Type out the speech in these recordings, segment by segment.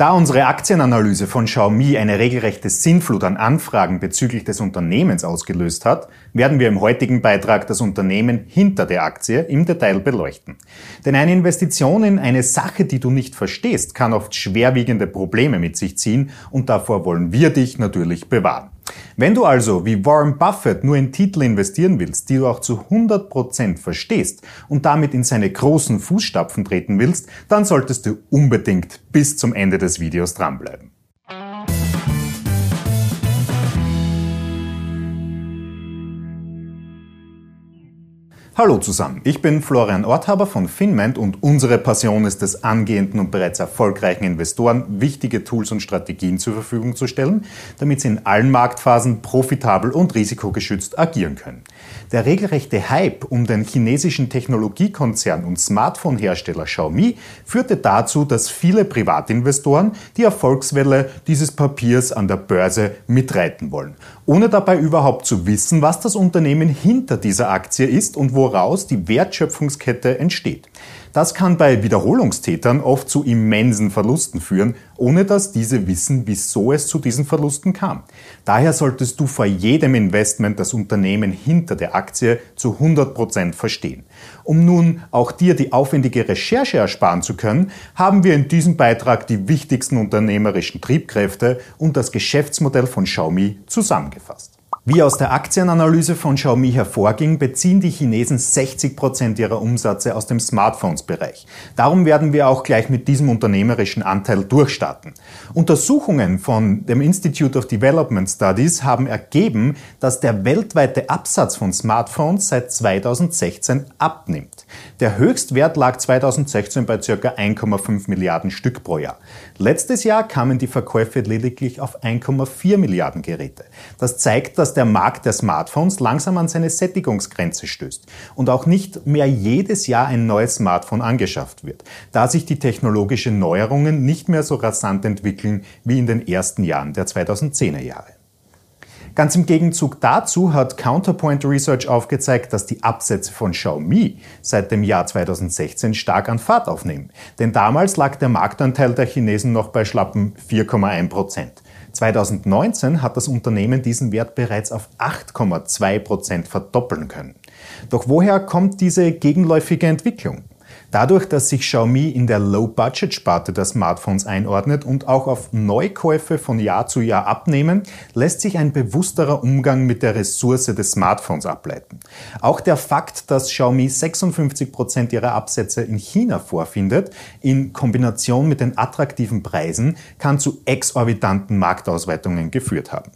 Da unsere Aktienanalyse von Xiaomi eine regelrechte Sinnflut an Anfragen bezüglich des Unternehmens ausgelöst hat, werden wir im heutigen Beitrag das Unternehmen hinter der Aktie im Detail beleuchten. Denn eine Investition in eine Sache, die du nicht verstehst, kann oft schwerwiegende Probleme mit sich ziehen und davor wollen wir dich natürlich bewahren. Wenn du also wie Warren Buffett nur in Titel investieren willst, die du auch zu 100% verstehst und damit in seine großen Fußstapfen treten willst, dann solltest du unbedingt bis zum Ende des Videos dranbleiben. Hallo zusammen, ich bin Florian Orthaber von Finment und unsere Passion ist es, angehenden und bereits erfolgreichen Investoren wichtige Tools und Strategien zur Verfügung zu stellen, damit sie in allen Marktphasen profitabel und risikogeschützt agieren können. Der regelrechte Hype um den chinesischen Technologiekonzern und Smartphone-Hersteller Xiaomi führte dazu, dass viele Privatinvestoren die Erfolgswelle dieses Papiers an der Börse mitreiten wollen, ohne dabei überhaupt zu wissen, was das Unternehmen hinter dieser Aktie ist und woraus die Wertschöpfungskette entsteht. Das kann bei Wiederholungstätern oft zu immensen Verlusten führen, ohne dass diese wissen, wieso es zu diesen Verlusten kam. Daher solltest du vor jedem Investment das Unternehmen hinter der Aktie zu 100 Prozent verstehen. Um nun auch dir die aufwendige Recherche ersparen zu können, haben wir in diesem Beitrag die wichtigsten unternehmerischen Triebkräfte und das Geschäftsmodell von Xiaomi zusammengefasst. Wie aus der Aktienanalyse von Xiaomi hervorging, beziehen die Chinesen 60 Prozent ihrer Umsätze aus dem Smartphones-Bereich. Darum werden wir auch gleich mit diesem unternehmerischen Anteil durchstarten. Untersuchungen von dem Institute of Development Studies haben ergeben, dass der weltweite Absatz von Smartphones seit 2016 abnimmt. Der Höchstwert lag 2016 bei ca. 1,5 Milliarden Stück pro Jahr. Letztes Jahr kamen die Verkäufe lediglich auf 1,4 Milliarden Geräte. Das zeigt, dass der Markt der Smartphones langsam an seine Sättigungsgrenze stößt und auch nicht mehr jedes Jahr ein neues Smartphone angeschafft wird, da sich die technologischen Neuerungen nicht mehr so rasant entwickeln wie in den ersten Jahren der 2010er Jahre. Ganz im Gegenzug dazu hat Counterpoint Research aufgezeigt, dass die Absätze von Xiaomi seit dem Jahr 2016 stark an Fahrt aufnehmen. Denn damals lag der Marktanteil der Chinesen noch bei schlappen 4,1 Prozent. 2019 hat das Unternehmen diesen Wert bereits auf 8,2 Prozent verdoppeln können. Doch woher kommt diese gegenläufige Entwicklung? Dadurch, dass sich Xiaomi in der Low-Budget-Sparte der Smartphones einordnet und auch auf Neukäufe von Jahr zu Jahr abnehmen, lässt sich ein bewussterer Umgang mit der Ressource des Smartphones ableiten. Auch der Fakt, dass Xiaomi 56 Prozent ihrer Absätze in China vorfindet, in Kombination mit den attraktiven Preisen, kann zu exorbitanten Marktausweitungen geführt haben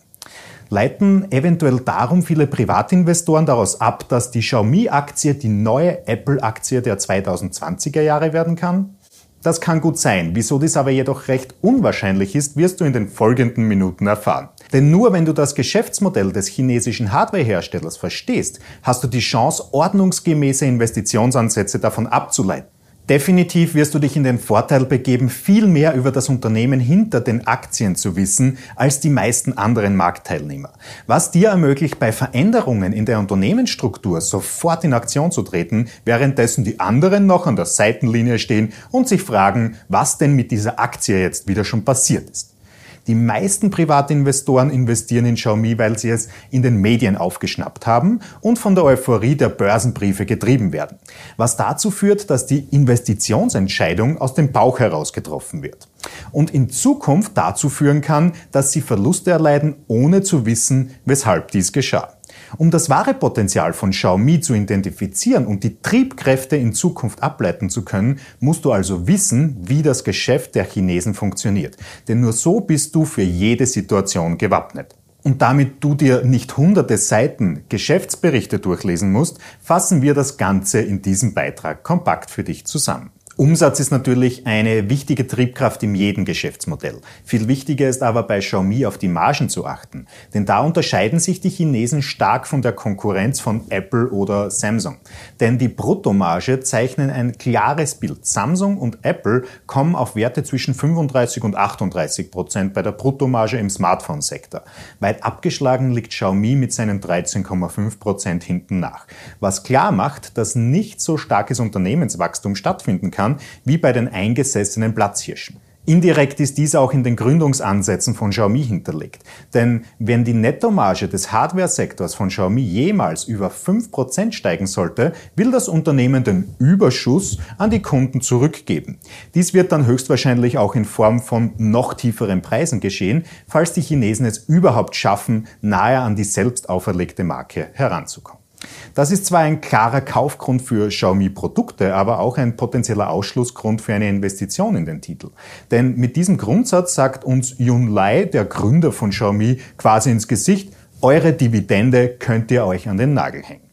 leiten eventuell darum viele Privatinvestoren daraus ab, dass die Xiaomi-Aktie die neue Apple-Aktie der 2020er Jahre werden kann? Das kann gut sein. Wieso dies aber jedoch recht unwahrscheinlich ist, wirst du in den folgenden Minuten erfahren. Denn nur wenn du das Geschäftsmodell des chinesischen Hardwareherstellers verstehst, hast du die Chance, ordnungsgemäße Investitionsansätze davon abzuleiten. Definitiv wirst du dich in den Vorteil begeben, viel mehr über das Unternehmen hinter den Aktien zu wissen als die meisten anderen Marktteilnehmer. Was dir ermöglicht, bei Veränderungen in der Unternehmensstruktur sofort in Aktion zu treten, währenddessen die anderen noch an der Seitenlinie stehen und sich fragen, was denn mit dieser Aktie jetzt wieder schon passiert ist. Die meisten Privatinvestoren investieren in Xiaomi, weil sie es in den Medien aufgeschnappt haben und von der Euphorie der Börsenbriefe getrieben werden. Was dazu führt, dass die Investitionsentscheidung aus dem Bauch heraus getroffen wird. Und in Zukunft dazu führen kann, dass sie Verluste erleiden, ohne zu wissen, weshalb dies geschah. Um das wahre Potenzial von Xiaomi zu identifizieren und die Triebkräfte in Zukunft ableiten zu können, musst du also wissen, wie das Geschäft der Chinesen funktioniert. Denn nur so bist du für jede Situation gewappnet. Und damit du dir nicht hunderte Seiten Geschäftsberichte durchlesen musst, fassen wir das Ganze in diesem Beitrag kompakt für dich zusammen. Umsatz ist natürlich eine wichtige Triebkraft in jedem Geschäftsmodell. Viel wichtiger ist aber bei Xiaomi auf die Margen zu achten. Denn da unterscheiden sich die Chinesen stark von der Konkurrenz von Apple oder Samsung. Denn die Bruttomarge zeichnen ein klares Bild. Samsung und Apple kommen auf Werte zwischen 35 und 38 Prozent bei der Bruttomarge im Smartphone-Sektor. Weit abgeschlagen liegt Xiaomi mit seinen 13,5 Prozent hinten nach. Was klar macht, dass nicht so starkes Unternehmenswachstum stattfinden kann, kann, wie bei den eingesessenen Platzhirschen. Indirekt ist dies auch in den Gründungsansätzen von Xiaomi hinterlegt. Denn wenn die Nettomarge des Hardware-Sektors von Xiaomi jemals über 5% steigen sollte, will das Unternehmen den Überschuss an die Kunden zurückgeben. Dies wird dann höchstwahrscheinlich auch in Form von noch tieferen Preisen geschehen, falls die Chinesen es überhaupt schaffen, nahe an die selbst auferlegte Marke heranzukommen. Das ist zwar ein klarer Kaufgrund für Xiaomi-Produkte, aber auch ein potenzieller Ausschlussgrund für eine Investition in den Titel. Denn mit diesem Grundsatz sagt uns Yun Lai, der Gründer von Xiaomi, quasi ins Gesicht, eure Dividende könnt ihr euch an den Nagel hängen.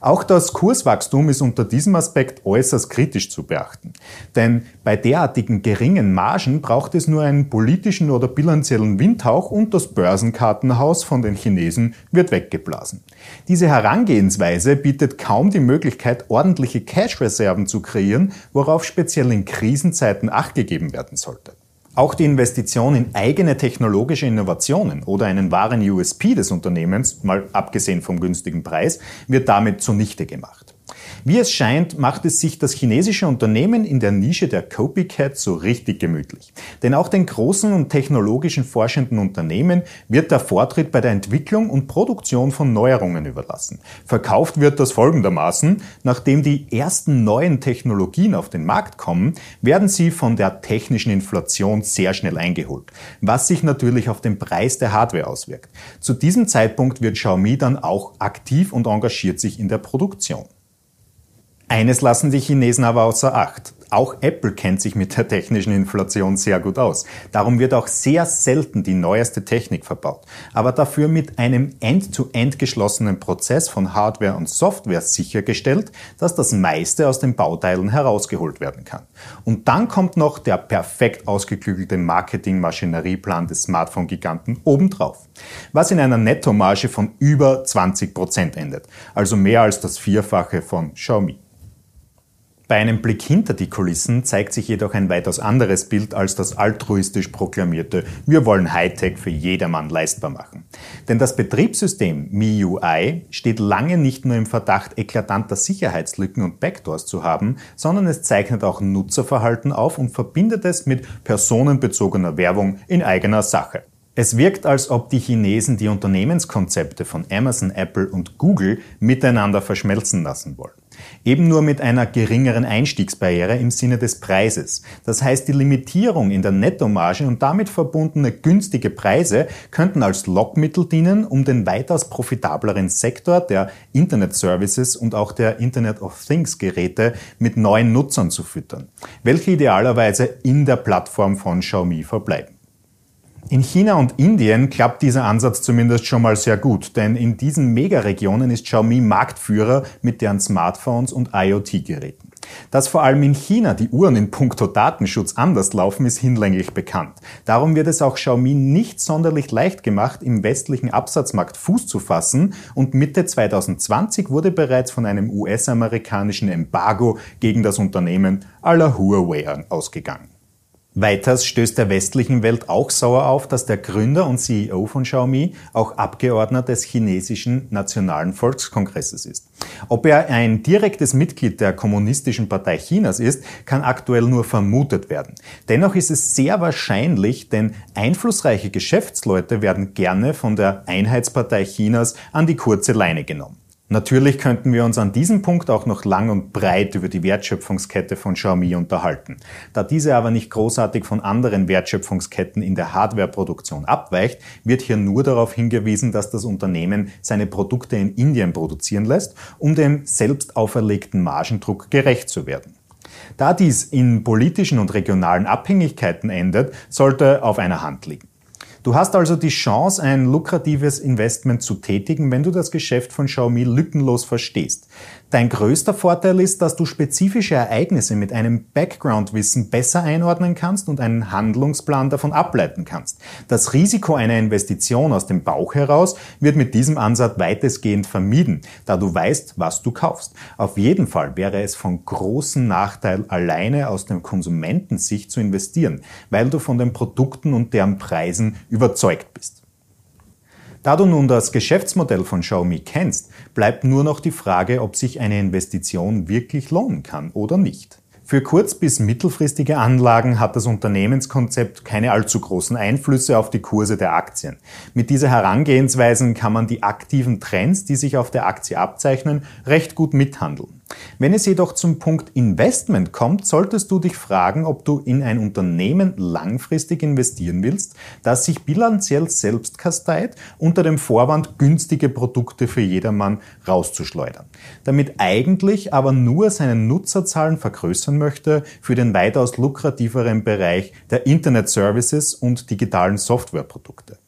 Auch das Kurswachstum ist unter diesem Aspekt äußerst kritisch zu beachten. Denn bei derartigen geringen Margen braucht es nur einen politischen oder bilanziellen Windhauch und das Börsenkartenhaus von den Chinesen wird weggeblasen. Diese Herangehensweise bietet kaum die Möglichkeit, ordentliche Cash-Reserven zu kreieren, worauf speziell in Krisenzeiten Acht gegeben werden sollte. Auch die Investition in eigene technologische Innovationen oder einen wahren USP des Unternehmens, mal abgesehen vom günstigen Preis, wird damit zunichte gemacht. Wie es scheint, macht es sich das chinesische Unternehmen in der Nische der Copycat so richtig gemütlich. Denn auch den großen und technologischen forschenden Unternehmen wird der Vortritt bei der Entwicklung und Produktion von Neuerungen überlassen. Verkauft wird das folgendermaßen, nachdem die ersten neuen Technologien auf den Markt kommen, werden sie von der technischen Inflation sehr schnell eingeholt, was sich natürlich auf den Preis der Hardware auswirkt. Zu diesem Zeitpunkt wird Xiaomi dann auch aktiv und engagiert sich in der Produktion. Eines lassen die Chinesen aber außer Acht. Auch Apple kennt sich mit der technischen Inflation sehr gut aus. Darum wird auch sehr selten die neueste Technik verbaut, aber dafür mit einem end-to-end -End geschlossenen Prozess von Hardware und Software sichergestellt, dass das meiste aus den Bauteilen herausgeholt werden kann. Und dann kommt noch der perfekt ausgeklügelte Marketing-Maschinerieplan des Smartphone-Giganten obendrauf, was in einer Nettomarge von über 20 Prozent endet, also mehr als das Vierfache von Xiaomi. Bei einem Blick hinter die Kulissen zeigt sich jedoch ein weitaus anderes Bild als das altruistisch proklamierte Wir wollen Hightech für jedermann leistbar machen. Denn das Betriebssystem MIUI steht lange nicht nur im Verdacht, eklatanter Sicherheitslücken und Backdoors zu haben, sondern es zeichnet auch Nutzerverhalten auf und verbindet es mit personenbezogener Werbung in eigener Sache. Es wirkt, als ob die Chinesen die Unternehmenskonzepte von Amazon, Apple und Google miteinander verschmelzen lassen wollen. Eben nur mit einer geringeren Einstiegsbarriere im Sinne des Preises. Das heißt, die Limitierung in der Nettomarge und damit verbundene günstige Preise könnten als Lockmittel dienen, um den weitaus profitableren Sektor der Internet Services und auch der Internet of Things Geräte mit neuen Nutzern zu füttern, welche idealerweise in der Plattform von Xiaomi verbleiben. In China und Indien klappt dieser Ansatz zumindest schon mal sehr gut, denn in diesen Megaregionen ist Xiaomi Marktführer mit deren Smartphones und IoT-Geräten. Dass vor allem in China die Uhren in puncto Datenschutz anders laufen, ist hinlänglich bekannt. Darum wird es auch Xiaomi nicht sonderlich leicht gemacht, im westlichen Absatzmarkt Fuß zu fassen und Mitte 2020 wurde bereits von einem US-amerikanischen Embargo gegen das Unternehmen aller Huawei ausgegangen. Weiters stößt der westlichen Welt auch sauer auf, dass der Gründer und CEO von Xiaomi auch Abgeordneter des chinesischen Nationalen Volkskongresses ist. Ob er ein direktes Mitglied der Kommunistischen Partei Chinas ist, kann aktuell nur vermutet werden. Dennoch ist es sehr wahrscheinlich, denn einflussreiche Geschäftsleute werden gerne von der Einheitspartei Chinas an die kurze Leine genommen. Natürlich könnten wir uns an diesem Punkt auch noch lang und breit über die Wertschöpfungskette von Xiaomi unterhalten. Da diese aber nicht großartig von anderen Wertschöpfungsketten in der Hardwareproduktion abweicht, wird hier nur darauf hingewiesen, dass das Unternehmen seine Produkte in Indien produzieren lässt, um dem selbst auferlegten Margendruck gerecht zu werden. Da dies in politischen und regionalen Abhängigkeiten endet, sollte auf einer Hand liegen. Du hast also die Chance, ein lukratives Investment zu tätigen, wenn du das Geschäft von Xiaomi lückenlos verstehst. Dein größter Vorteil ist, dass du spezifische Ereignisse mit einem Background-Wissen besser einordnen kannst und einen Handlungsplan davon ableiten kannst. Das Risiko einer Investition aus dem Bauch heraus wird mit diesem Ansatz weitestgehend vermieden, da du weißt, was du kaufst. Auf jeden Fall wäre es von großem Nachteil, alleine aus dem Konsumentensicht zu investieren, weil du von den Produkten und deren Preisen überzeugt bist. Da du nun das Geschäftsmodell von Xiaomi kennst, bleibt nur noch die Frage, ob sich eine Investition wirklich lohnen kann oder nicht. Für kurz- bis mittelfristige Anlagen hat das Unternehmenskonzept keine allzu großen Einflüsse auf die Kurse der Aktien. Mit dieser Herangehensweise kann man die aktiven Trends, die sich auf der Aktie abzeichnen, recht gut mithandeln. Wenn es jedoch zum Punkt Investment kommt, solltest du dich fragen, ob du in ein Unternehmen langfristig investieren willst, das sich bilanziell selbst kasteit, unter dem Vorwand, günstige Produkte für jedermann rauszuschleudern. Damit eigentlich aber nur seine Nutzerzahlen vergrößern möchte für den weitaus lukrativeren Bereich der Internet Services und digitalen Softwareprodukte.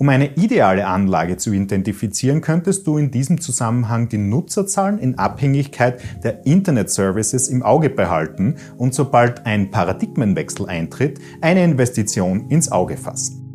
Um eine ideale Anlage zu identifizieren, könntest du in diesem Zusammenhang die Nutzerzahlen in Abhängigkeit der Internet Services im Auge behalten und sobald ein Paradigmenwechsel eintritt, eine Investition ins Auge fassen.